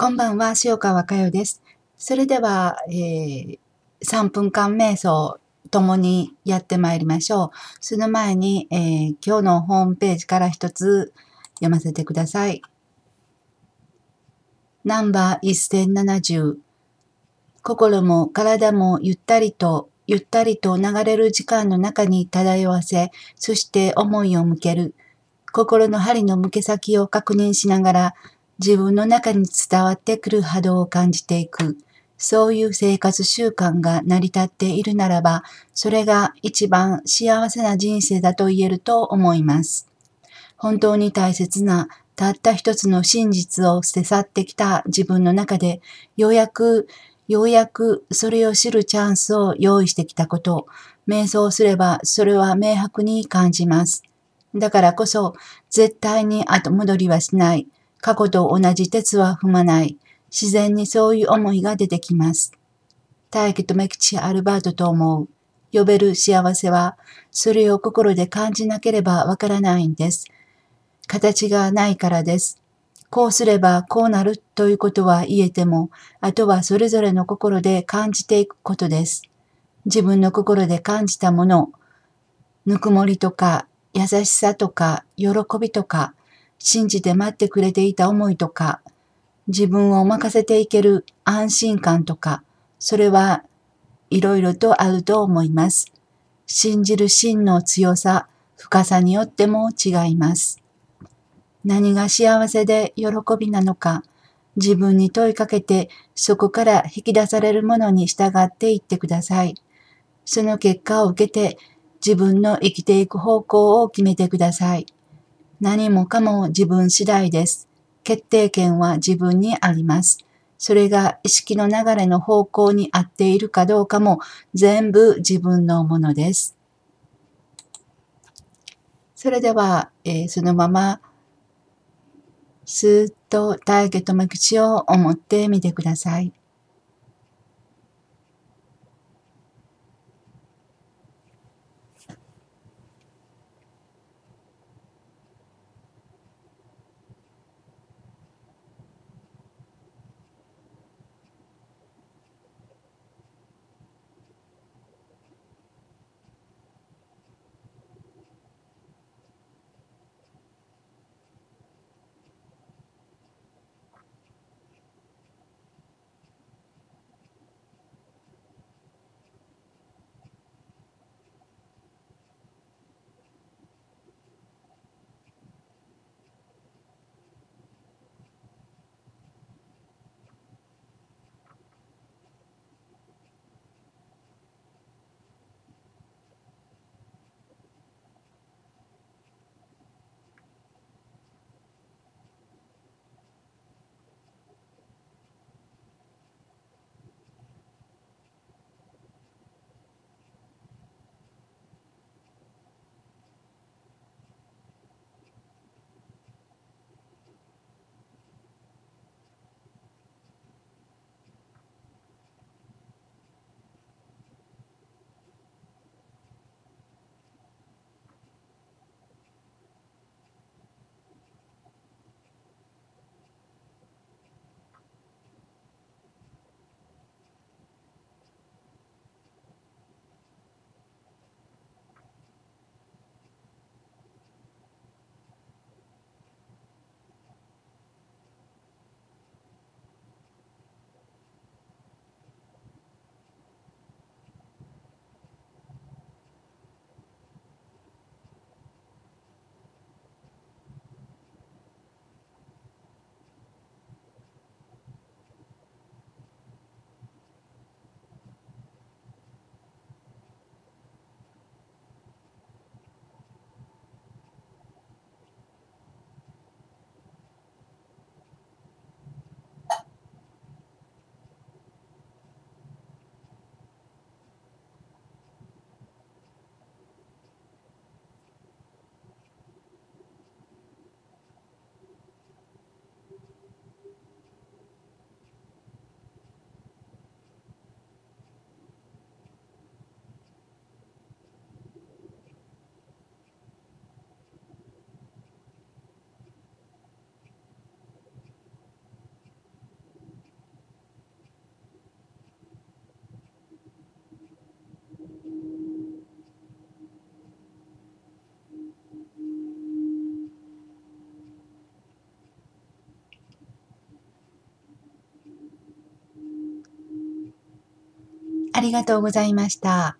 こんばんは、塩川佳代です。それでは、えー、3分間瞑想ともにやってまいりましょう。その前に、えー、今日のホームページから一つ読ませてください。ナンバー1070心も体もゆったりとゆったりと流れる時間の中に漂わせ、そして思いを向ける。心の針の向け先を確認しながら、自分の中に伝わってくる波動を感じていく。そういう生活習慣が成り立っているならば、それが一番幸せな人生だと言えると思います。本当に大切なたった一つの真実を捨て去ってきた自分の中で、ようやく、ようやくそれを知るチャンスを用意してきたこと、瞑想すればそれは明白に感じます。だからこそ、絶対に後戻りはしない。過去と同じ鉄は踏まない。自然にそういう思いが出てきます。大気とめきちアルバートと思う。呼べる幸せは、それを心で感じなければわからないんです。形がないからです。こうすればこうなるということは言えても、あとはそれぞれの心で感じていくことです。自分の心で感じたもの、ぬくもりとか優しさとか喜びとか信じて待ってくれていた思いとか、自分を任せていける安心感とか、それはいろいろとあると思います。信じる真の強さ、深さによっても違います。何が幸せで喜びなのか、自分に問いかけてそこから引き出されるものに従っていってください。その結果を受けて自分の生きていく方向を決めてください。何もかも自分次第です。決定権は自分にあります。それが意識の流れの方向に合っているかどうかも全部自分のものです。それでは、えー、そのまま、スーッと大気とめ口を思ってみてください。ありがとうございました。